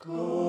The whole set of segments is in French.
Go.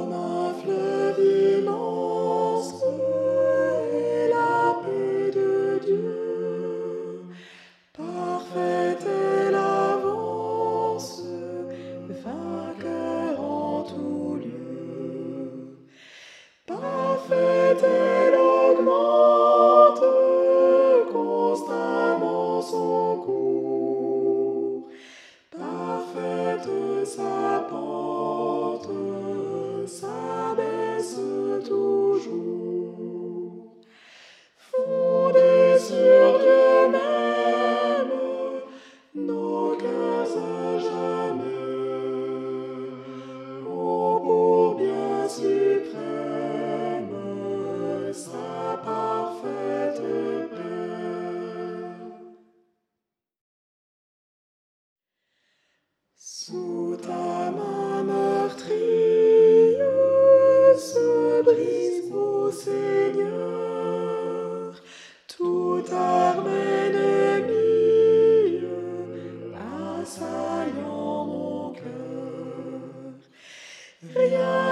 Yeah.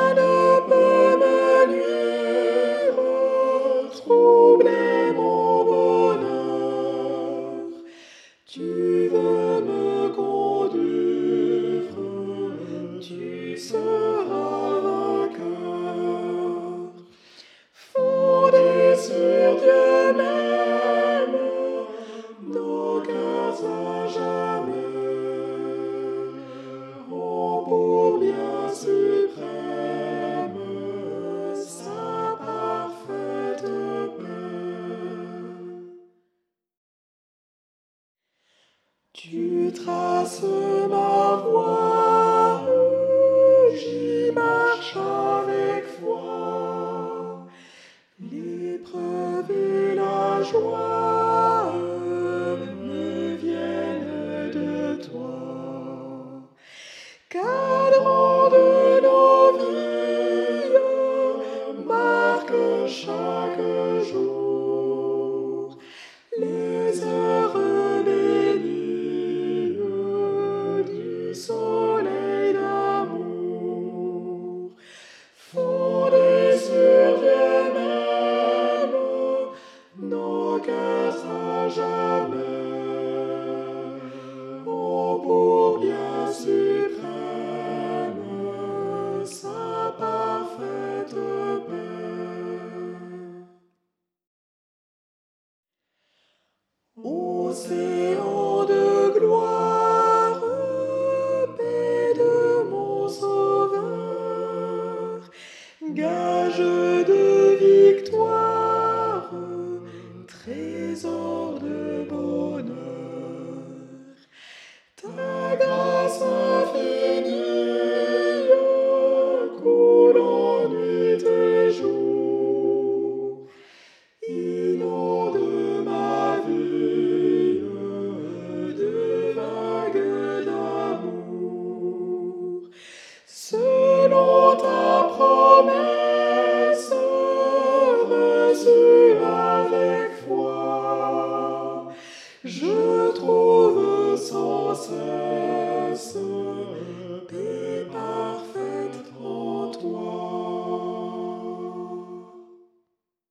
Tu traces ma voie. de gloire, paix de mon sauveur, gage de victoire, trésor de bonheur. Ta grâce selon ta promesse.